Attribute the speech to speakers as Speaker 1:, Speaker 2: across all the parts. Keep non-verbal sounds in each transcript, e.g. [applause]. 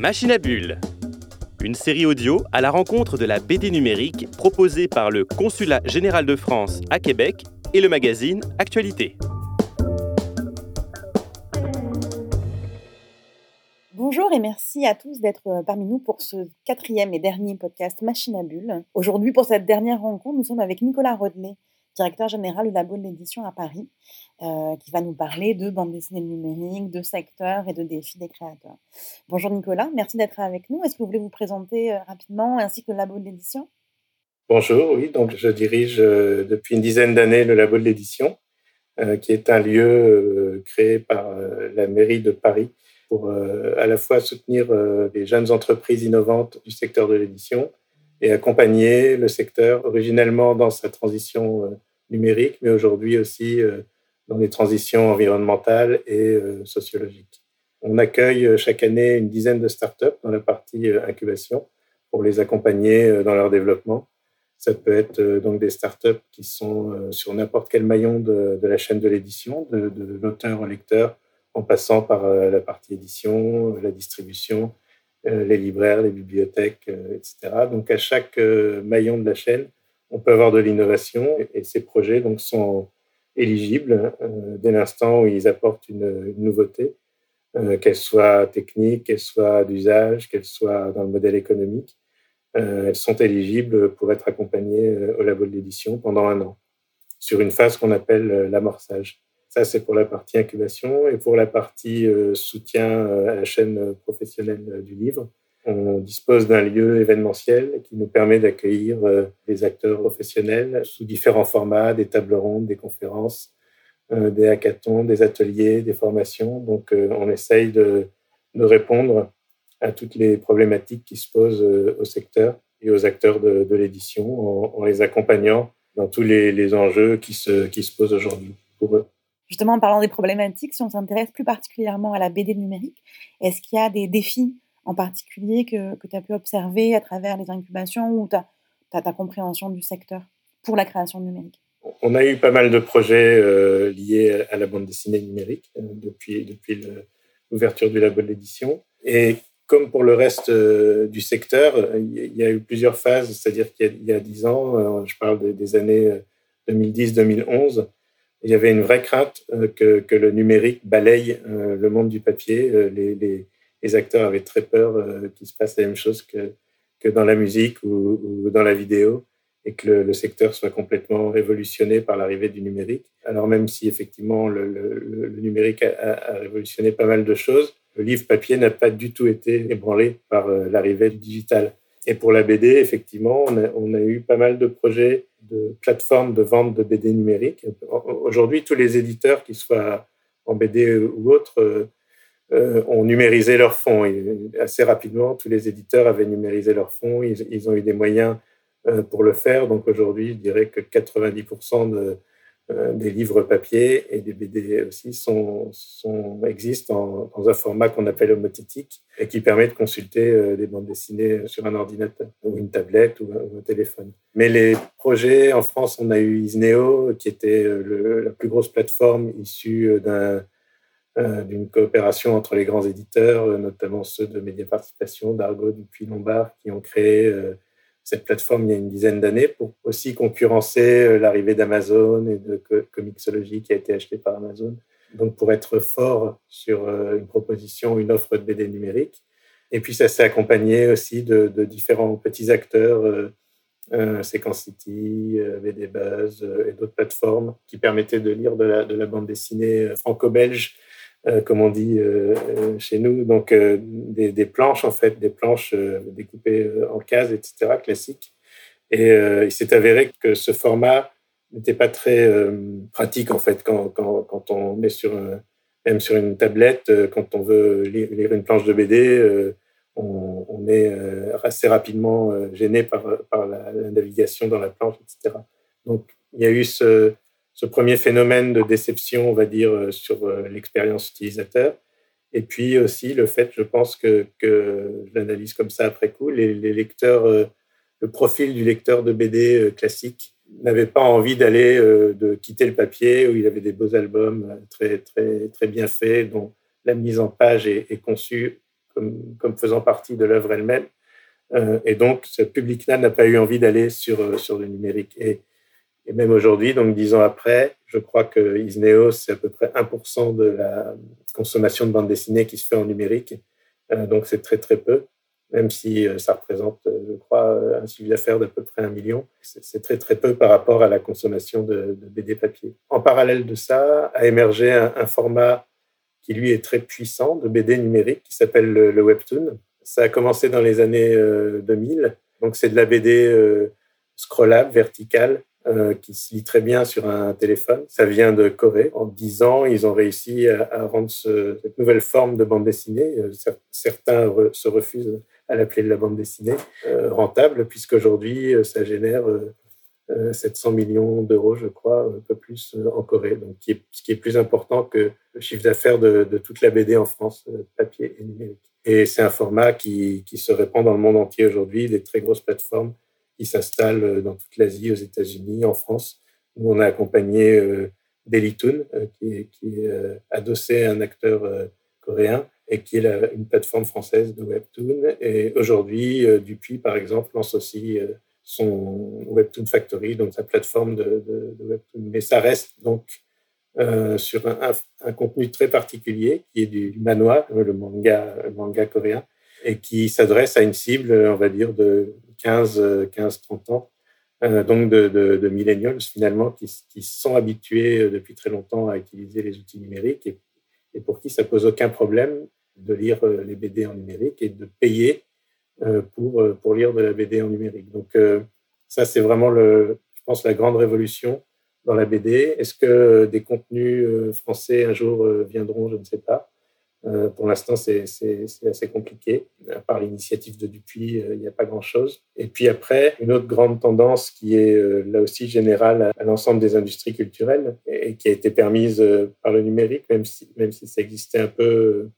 Speaker 1: Machine à Bulles, une série audio à la rencontre de la BD numérique proposée par le Consulat général de France à Québec et le magazine Actualité.
Speaker 2: Bonjour et merci à tous d'être euh, parmi nous pour ce quatrième et dernier podcast Machine à Bulles. Aujourd'hui, pour cette dernière rencontre, nous sommes avec Nicolas Rodelet, directeur général du labo de l'édition à Paris, euh, qui va nous parler de bande dessinée numérique, de secteur et de défis des créateurs. Bonjour Nicolas, merci d'être avec nous. Est-ce que vous voulez vous présenter euh, rapidement ainsi que le labo de l'édition?
Speaker 3: Bonjour, oui, donc je dirige euh, depuis une dizaine d'années le labo de l'édition, qui est un lieu créé par la mairie de Paris pour à la fois soutenir les jeunes entreprises innovantes du secteur de l'édition et accompagner le secteur originellement dans sa transition numérique, mais aujourd'hui aussi dans les transitions environnementales et euh, sociologiques. On accueille euh, chaque année une dizaine de startups dans la partie euh, incubation pour les accompagner dans leur développement. Ça peut être donc des startups qui sont sur n'importe quel maillon de, la chaîne de l'édition, de, de l'auteur au lecteur, en passant par la partie édition, la distribution, les libraires, les bibliothèques, etc. Donc à chaque maillon de la chaîne, on peut avoir de l'innovation et ces projets donc sont éligibles euh, dès l'instant où ils apportent une, nouveauté, euh, qu'elle soit technique, qu'elle soit d'usage, qu'elle soit dans le modèle économique. Euh, elles sont éligibles pour être accompagnées au labo de l'édition pendant un an, sur une phase qu'on appelle l'amorçage. Ça, c'est pour la partie incubation. Et pour la partie soutien à la chaîne professionnelle du livre, on dispose d'un lieu événementiel qui nous permet d'accueillir des euh, acteurs professionnels sous différents formats, des tables rondes, des conférences, euh, des hackathons, des ateliers, des formations. Donc, euh, on essaye de, répondre à toutes les problématiques qui se posent au secteur et aux acteurs de, l'édition en, les accompagnant dans tous les, les, enjeux qui se, qui se posent aujourd'hui pour eux.
Speaker 2: Justement, en parlant des problématiques, si on s'intéresse plus particulièrement à la BD numérique, est-ce qu'il y a des défis en particulier que, que tu as pu observer à travers les incubations ou ta, ta, compréhension du secteur pour la création numérique?
Speaker 3: On a eu pas mal de projets euh, liés à la bande dessinée numérique euh, depuis, depuis l'ouverture du labo de l'édition. Et comme pour le reste euh, du secteur, il y a eu plusieurs phases, c'est-à-dire qu'il y a dix ans, je parle des, années 2010-2011, il y avait une vraie crainte que, que, le numérique balaye le monde du papier. les les acteurs avaient très peur euh, qu'il se passe la même chose que, dans la musique ou, dans la vidéo et que le, secteur soit complètement révolutionné par l'arrivée du numérique. Alors même si effectivement le, numérique a, révolutionné pas mal de choses, le livre papier n'a pas du tout été ébranlé par euh, l'arrivée du digital. Et pour la BD, effectivement, on a, eu pas mal de projets de plateformes de vente de BD numérique. Aujourd'hui, tous les éditeurs, qu'ils soient en BD ou autres, euh, euh, ont numérisé leurs fonds. Et assez rapidement, tous les éditeurs avaient numérisé leurs fonds. Ils, ont eu des moyens euh, pour le faire. Donc aujourd'hui, je dirais que 90% de, euh, des livres papier et des BD aussi existent dans un format qu'on appelle homothétique et qui permet de consulter des bandes dessinées sur un ordinateur ou une tablette ou un, téléphone. Mais les projets en France, on a eu Isneo, qui était la plus grosse plateforme issue d'un euh, d'une coopération entre les grands éditeurs, euh, notamment ceux de Média Participation, d'Argo, Dupuis, Lombard, qui ont créé euh, cette plateforme il y a une dizaine d'années pour aussi concurrencer l'arrivée d'Amazon et de Comixology qui a été acheté par Amazon. Donc pour être fort sur une proposition, une offre de BD numérique. Et puis ça s'est accompagné aussi de, différents petits acteurs, euh, Sequence City, BD Buzz et d'autres plateformes qui permettaient de lire de la bande dessinée franco-belge euh, comme on dit euh, euh, chez nous, donc des, des, planches en fait, des planches découpées en cases, etc., classiques. Et il s'est avéré que ce format n'était pas très pratique en fait quand, quand, quand, on est sur même sur une tablette, quand on veut lire, une planche de BD, on, est assez rapidement gêné par, par la, navigation dans la planche, etc. Donc il y a eu ce, ce premier phénomène de déception, on va dire, euh, sur euh, l'expérience utilisateur. Et puis aussi le fait, je pense que, que l'analyse comme ça après coup, les, lecteurs, euh, le profil du lecteur de BD classique n'avait pas envie d'aller, de quitter le papier où il avait des beaux albums très, très, très bien faits, dont la mise en page est, conçue comme, comme faisant partie de l'œuvre elle-même. et donc, ce public-là n'a pas eu envie d'aller sur, sur le numérique. Et, et même aujourd'hui, donc dix ans après, je crois que Isneo, c'est à peu près 1% de la consommation de bande dessinée qui se fait en numérique. donc, c'est très, très peu même si euh, ça représente, euh, je crois, un chiffre d'affaires d'à peu près un million. C'est très très peu par rapport à la consommation de, BD papier. En parallèle de ça, a émergé un, format qui lui est très puissant de BD numérique qui s'appelle le, webtoon. Ça a commencé dans les années 2000. Euh, Donc c'est de la BD scrollable, verticale, qui se lit très bien sur un téléphone. Ça vient de Corée. En dix ans, ils ont réussi à, rendre cette nouvelle forme de bande dessinée. Certains se refusent à l'appeler de la bande dessinée, euh, rentable, puisqu'aujourd'hui, euh, ça génère 700 euh, millions d'euros, je crois, un peu plus en Corée, donc ce qui est plus important que le chiffre d'affaires de, toute la BD en France, papier et numérique. Et c'est un format qui, se répand dans le monde entier aujourd'hui, des très grosses plateformes qui s'installent dans toute l'Asie, aux États-Unis, en France. Nous, on a accompagné euh, Dailytoon, qui, qui est adossé à un acteur coréen, et qui est une plateforme française de Webtoon. Et aujourd'hui, euh, Dupuis, par exemple, lance aussi euh, son Webtoon Factory, donc sa plateforme de, Webtoon. Mais ça reste donc euh, sur un, contenu très particulier qui est du, manoir, le manga coréen, et qui s'adresse à une cible, on va dire, de 15-30 ans. donc de, de, millennials finalement qui, sont habitués depuis très longtemps à utiliser les outils numériques et, et pour qui ça pose aucun problème de lire euh, les BD en numérique et de payer euh, pour, euh, pour lire de la BD en numérique. Donc ça, c'est vraiment, le, je pense, la grande révolution dans la BD. Est-ce que des contenus français un jour viendront Je ne sais pas. Pour l'instant, c'est assez compliqué. À part l'initiative de Dupuis, il n'y a pas grand-chose. Et puis après, une autre grande tendance qui est là aussi générale à, l'ensemble des industries culturelles et, qui a été permise par le numérique, même si, ça existait un peu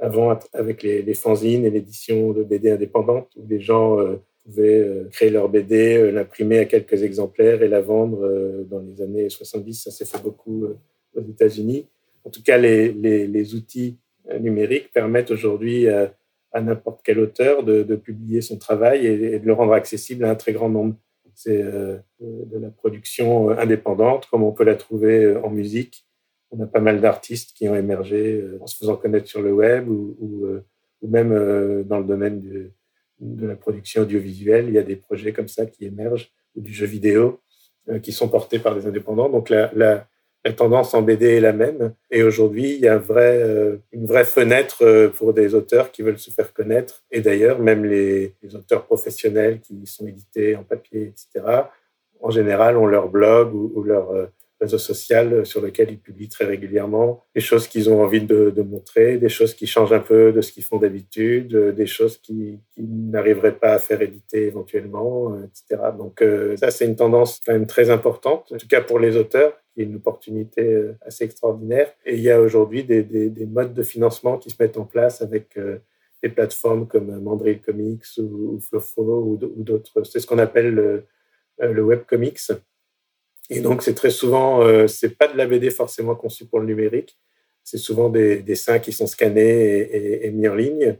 Speaker 3: avant avec les, les fanzines et l'édition de BD indépendante où les gens euh, pouvaient euh, créer leur BD, euh, l'imprimer à quelques exemplaires et la vendre dans les années 70. Ça s'est fait beaucoup aux États-Unis. En tout cas, les outils numériques permettent aujourd'hui à, n'importe quel auteur de, publier son travail et, de le rendre accessible à un très grand nombre. C'est de la production indépendante, comme on peut la trouver en musique, on a pas mal d'artistes qui ont émergé euh, en se faisant connaître sur le web ou, euh, même euh, dans le domaine de, de, la production audiovisuelle. Il y a des projets comme ça qui émergent, ou du jeu vidéo, qui sont portés par des indépendants. Donc la, la, la tendance en BD est la même. Et aujourd'hui, il y a un vrai, une vraie fenêtre pour des auteurs qui veulent se faire connaître. Et d'ailleurs, même les, auteurs professionnels qui sont édités en papier, etc., en général, ont leur blog ou, ou leur réseau social sur lequel ils publient très régulièrement des choses qu'ils ont envie de, montrer, des choses qui changent un peu de ce qu'ils font d'habitude, des choses qui, qui n'arriveraient pas à faire éditer éventuellement, euh, etc. Donc euh, ça, c'est une tendance quand même très importante, en tout cas pour les auteurs, qui est une opportunité euh, assez extraordinaire. Et il y a aujourd'hui des, des, des, modes de financement qui se mettent en place avec des plateformes comme Mandrill Comics ou, ou ou, d'autres. C'est ce qu'on appelle le, le web comics et donc, c'est très souvent, euh, c'est pas de la BD forcément conçue pour le numérique. C'est souvent des, dessins qui sont scannés et, mis en ligne.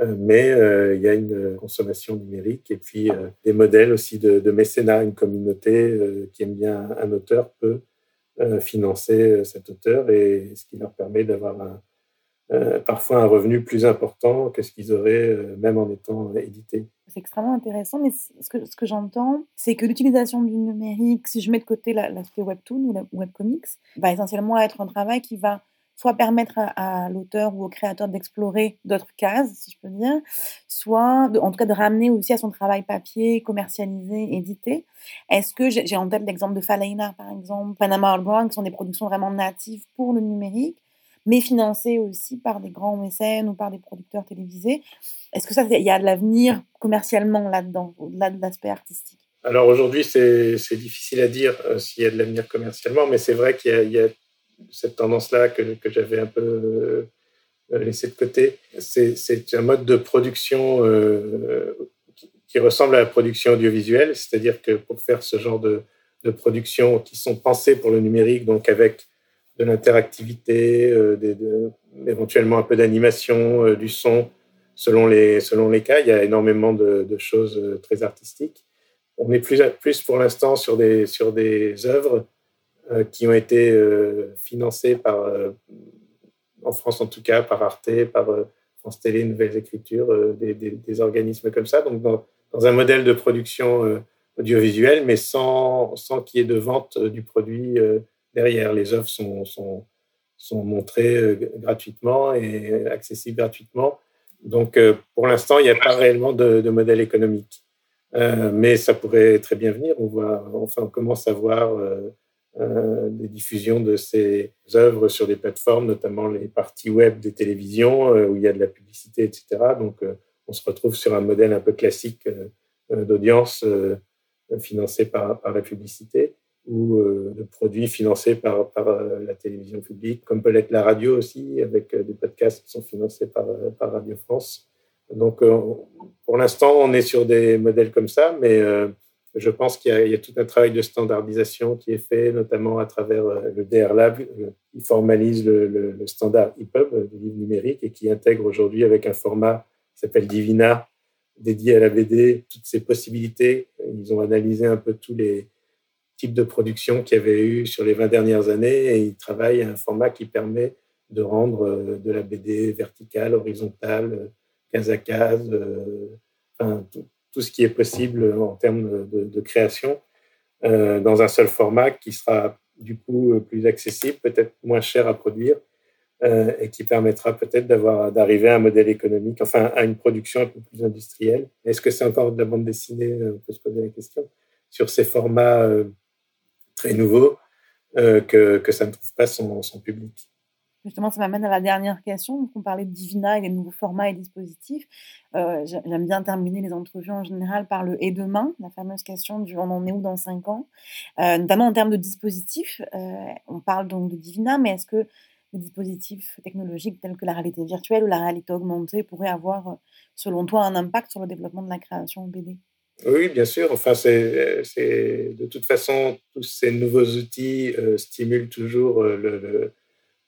Speaker 3: Euh, mais euh, il y a une consommation numérique et puis euh, des modèles aussi de, de, mécénat. Une communauté qui aime bien un auteur peut financer cet auteur et ce qui leur permet d'avoir un, euh, parfois un revenu plus important que ce qu'ils auraient euh, même en étant édités.
Speaker 2: C'est extrêmement intéressant, mais ce que, j'entends, c'est que l'utilisation du numérique, si je mets de côté l'aspect webtoon ou webcomics, va essentiellement être un travail qui va soit permettre à, l'auteur ou au créateur d'explorer d'autres cases, si je peux dire, soit en tout cas de ramener aussi à son travail papier, commercialisé, édité. Est-ce que j'ai en tête l'exemple de Faleina, par exemple, Panama Brown, qui sont des productions vraiment natives pour le numérique mais financé aussi par des grands mécènes ou par des producteurs télévisés. Est-ce que ça, il y a de l'avenir commercialement là-dedans, au-delà de l'aspect artistique?
Speaker 3: Alors aujourd'hui, c'est difficile à dire euh, s'il y a de l'avenir commercialement, mais c'est vrai qu'il y, a cette tendance-là que, que j'avais un peu euh, laissé de côté. C'est un mode de production euh, qui, ressemble à la production audiovisuelle, c'est-à-dire que pour faire ce genre de, de productions qui sont pensées pour le numérique, donc avec de l'interactivité, euh, éventuellement un peu d'animation, euh, du son, selon les, selon les cas. Il y a énormément de, choses très artistiques. On est plus, plus pour l'instant sur des, sur des œuvres qui ont été financées par, en France en tout cas, par Arte, par France Télé, Nouvelles Écritures, des, organismes comme ça. Donc, dans, dans un modèle de production audiovisuelle, mais sans, sans qu'il y ait de vente du produit derrière. Les œuvres sont, sont, sont montrées euh, gratuitement et accessibles gratuitement. Donc, euh, pour l'instant, il n'y a pas réellement de, modèle économique. Euh, mais ça pourrait très bien venir. On, voit, enfin, commence à voir des diffusions de ces œuvres sur des plateformes, notamment les parties web des télévisions où il y a de la publicité, etc. Donc, on se retrouve sur un modèle un peu classique d'audience financé par, par la publicité ou euh, de produits financés par, euh, la télévision publique, comme peut l'être la radio aussi, avec euh, des podcasts qui sont financés par, Radio France. Donc, pour l'instant, on est sur des modèles comme ça, mais je pense qu'il y, a tout un travail de standardisation qui est fait, notamment à travers le DR Lab, qui formalise le, le, standard EPUB du livre numérique et qui intègre aujourd'hui avec un format qui s'appelle Divina, dédié à la BD, toutes ces possibilités. Ils ont analysé un peu tous les, type de production qu'il y avait eu sur les 20 dernières années et il travaille à un format qui permet de rendre euh, de la BD verticale, horizontale, case à case, euh, enfin, tout, ce qui est possible en termes de, création euh, dans un seul format qui sera du coup plus accessible, peut-être moins cher à produire et qui permettra peut-être d'arriver à un modèle économique, enfin à une production un peu plus industrielle. Est-ce que c'est encore de la bande dessinée On peut se poser la question sur ces formats très nouveau euh, que, ça ne trouve pas son, public.
Speaker 2: Justement, ça m'amène à la dernière question. on parlait de Divina et des nouveaux formats et dispositifs. Euh, j'aime bien terminer les entrevues en général par le et demain, la fameuse question du on en est où dans cinq ans, euh, notamment en termes de dispositifs. on parle donc de Divina, mais est-ce que les dispositifs technologiques tels que la réalité virtuelle ou la réalité augmentée pourraient avoir, selon toi, un impact sur le développement de la création en BD
Speaker 3: oui, bien sûr. Enfin, c'est, de toute façon, tous ces nouveaux outils euh, stimulent toujours euh,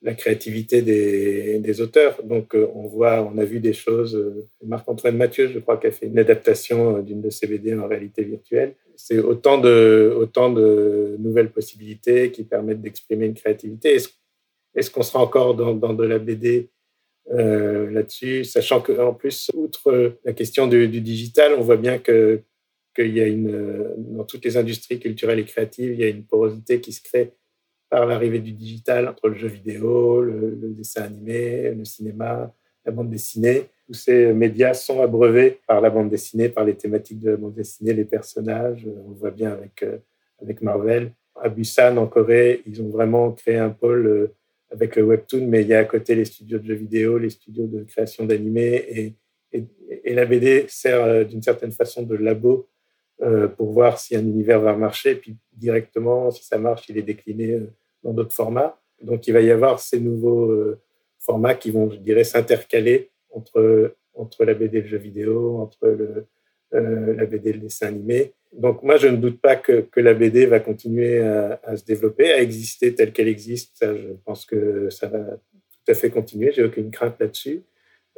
Speaker 3: la créativité des, auteurs. Donc, euh, on voit, on a vu des choses. Marc-Antoine Mathieu, je crois, qui a fait une adaptation d'une de ses BD en réalité virtuelle. C'est autant de, autant de nouvelles possibilités qui permettent d'exprimer une créativité. Est-ce, qu'on sera encore dans, de la BD là-dessus, sachant qu'en plus, outre la question du, digital, on voit bien que qu'il y a une, dans toutes les industries culturelles et créatives, il y a une porosité qui se crée par l'arrivée du digital entre le jeu vidéo, le, dessin animé, le cinéma, la bande dessinée. Tous ces médias sont abreuvés par la bande dessinée, par les thématiques de la bande dessinée, les personnages. On voit bien avec, euh, avec Marvel. À Busan, en Corée, ils ont vraiment créé un pôle euh, avec le webtoon, mais il y a à côté les studios de jeux vidéo, les studios de création d'animés, et, et, et, la BD sert euh, d'une certaine façon de labo pour voir si un univers va marcher, puis directement, si ça marche, il est décliné euh, dans d'autres formats. Donc il va y avoir ces nouveaux euh, formats qui vont, je dirais, s'intercaler entre, entre la BD et le jeu vidéo, entre le, la BD et le dessin animé. Donc moi, je ne doute pas que, que la BD va continuer à, se développer, à exister telle qu'elle existe. Ça, je pense que ça va tout à fait continuer, j'ai aucune crainte là-dessus.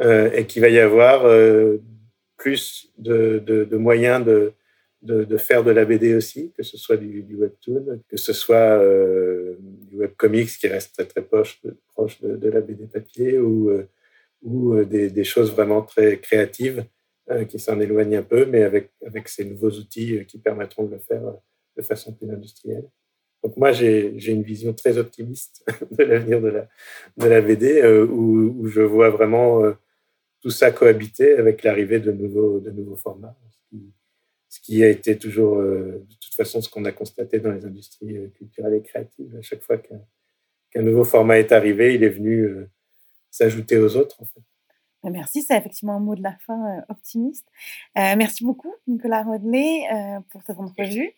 Speaker 3: Euh, et qu'il va y avoir euh, plus de, de moyens de, de, faire de la BD aussi, que ce soit du, webtoon, que ce soit euh, du webcomics qui reste très très proche de, de, la BD papier ou, euh, ou euh, des, choses vraiment très créatives qui s'en éloignent un peu, mais avec, avec ces nouveaux outils qui permettront de le faire de façon plus industrielle. Donc moi, j'ai une vision très optimiste [laughs] de l'avenir de la, de la BD, où, où, je vois vraiment tout ça cohabiter avec l'arrivée de nouveaux, de nouveaux formats a été toujours, euh, de toute façon, ce qu'on a constaté dans les industries euh, culturelles et créatives. À chaque fois qu'un nouveau format est arrivé, il est venu euh, s'ajouter aux autres. En fait.
Speaker 2: Ben, merci, c'est effectivement un mot de la fin optimiste. merci beaucoup, Nicolas Rodley, pour cette entrevue.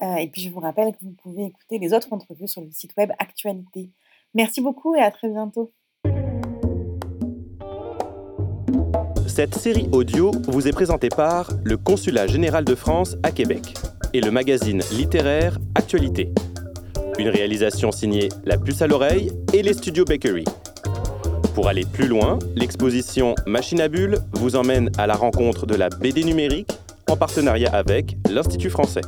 Speaker 2: et puis, je vous rappelle que vous pouvez écouter les autres entrevues sur le site web Actualité. Merci beaucoup et à très bientôt.
Speaker 1: Cette série audio vous est présentée par le Consulat général de France à Québec et le magazine littéraire Actualité. Une réalisation signée La Puce à l'oreille et les studios Bakery. Pour aller plus loin, l'exposition Machine à Bulles vous emmène à la rencontre de la BD numérique en partenariat avec l'Institut français.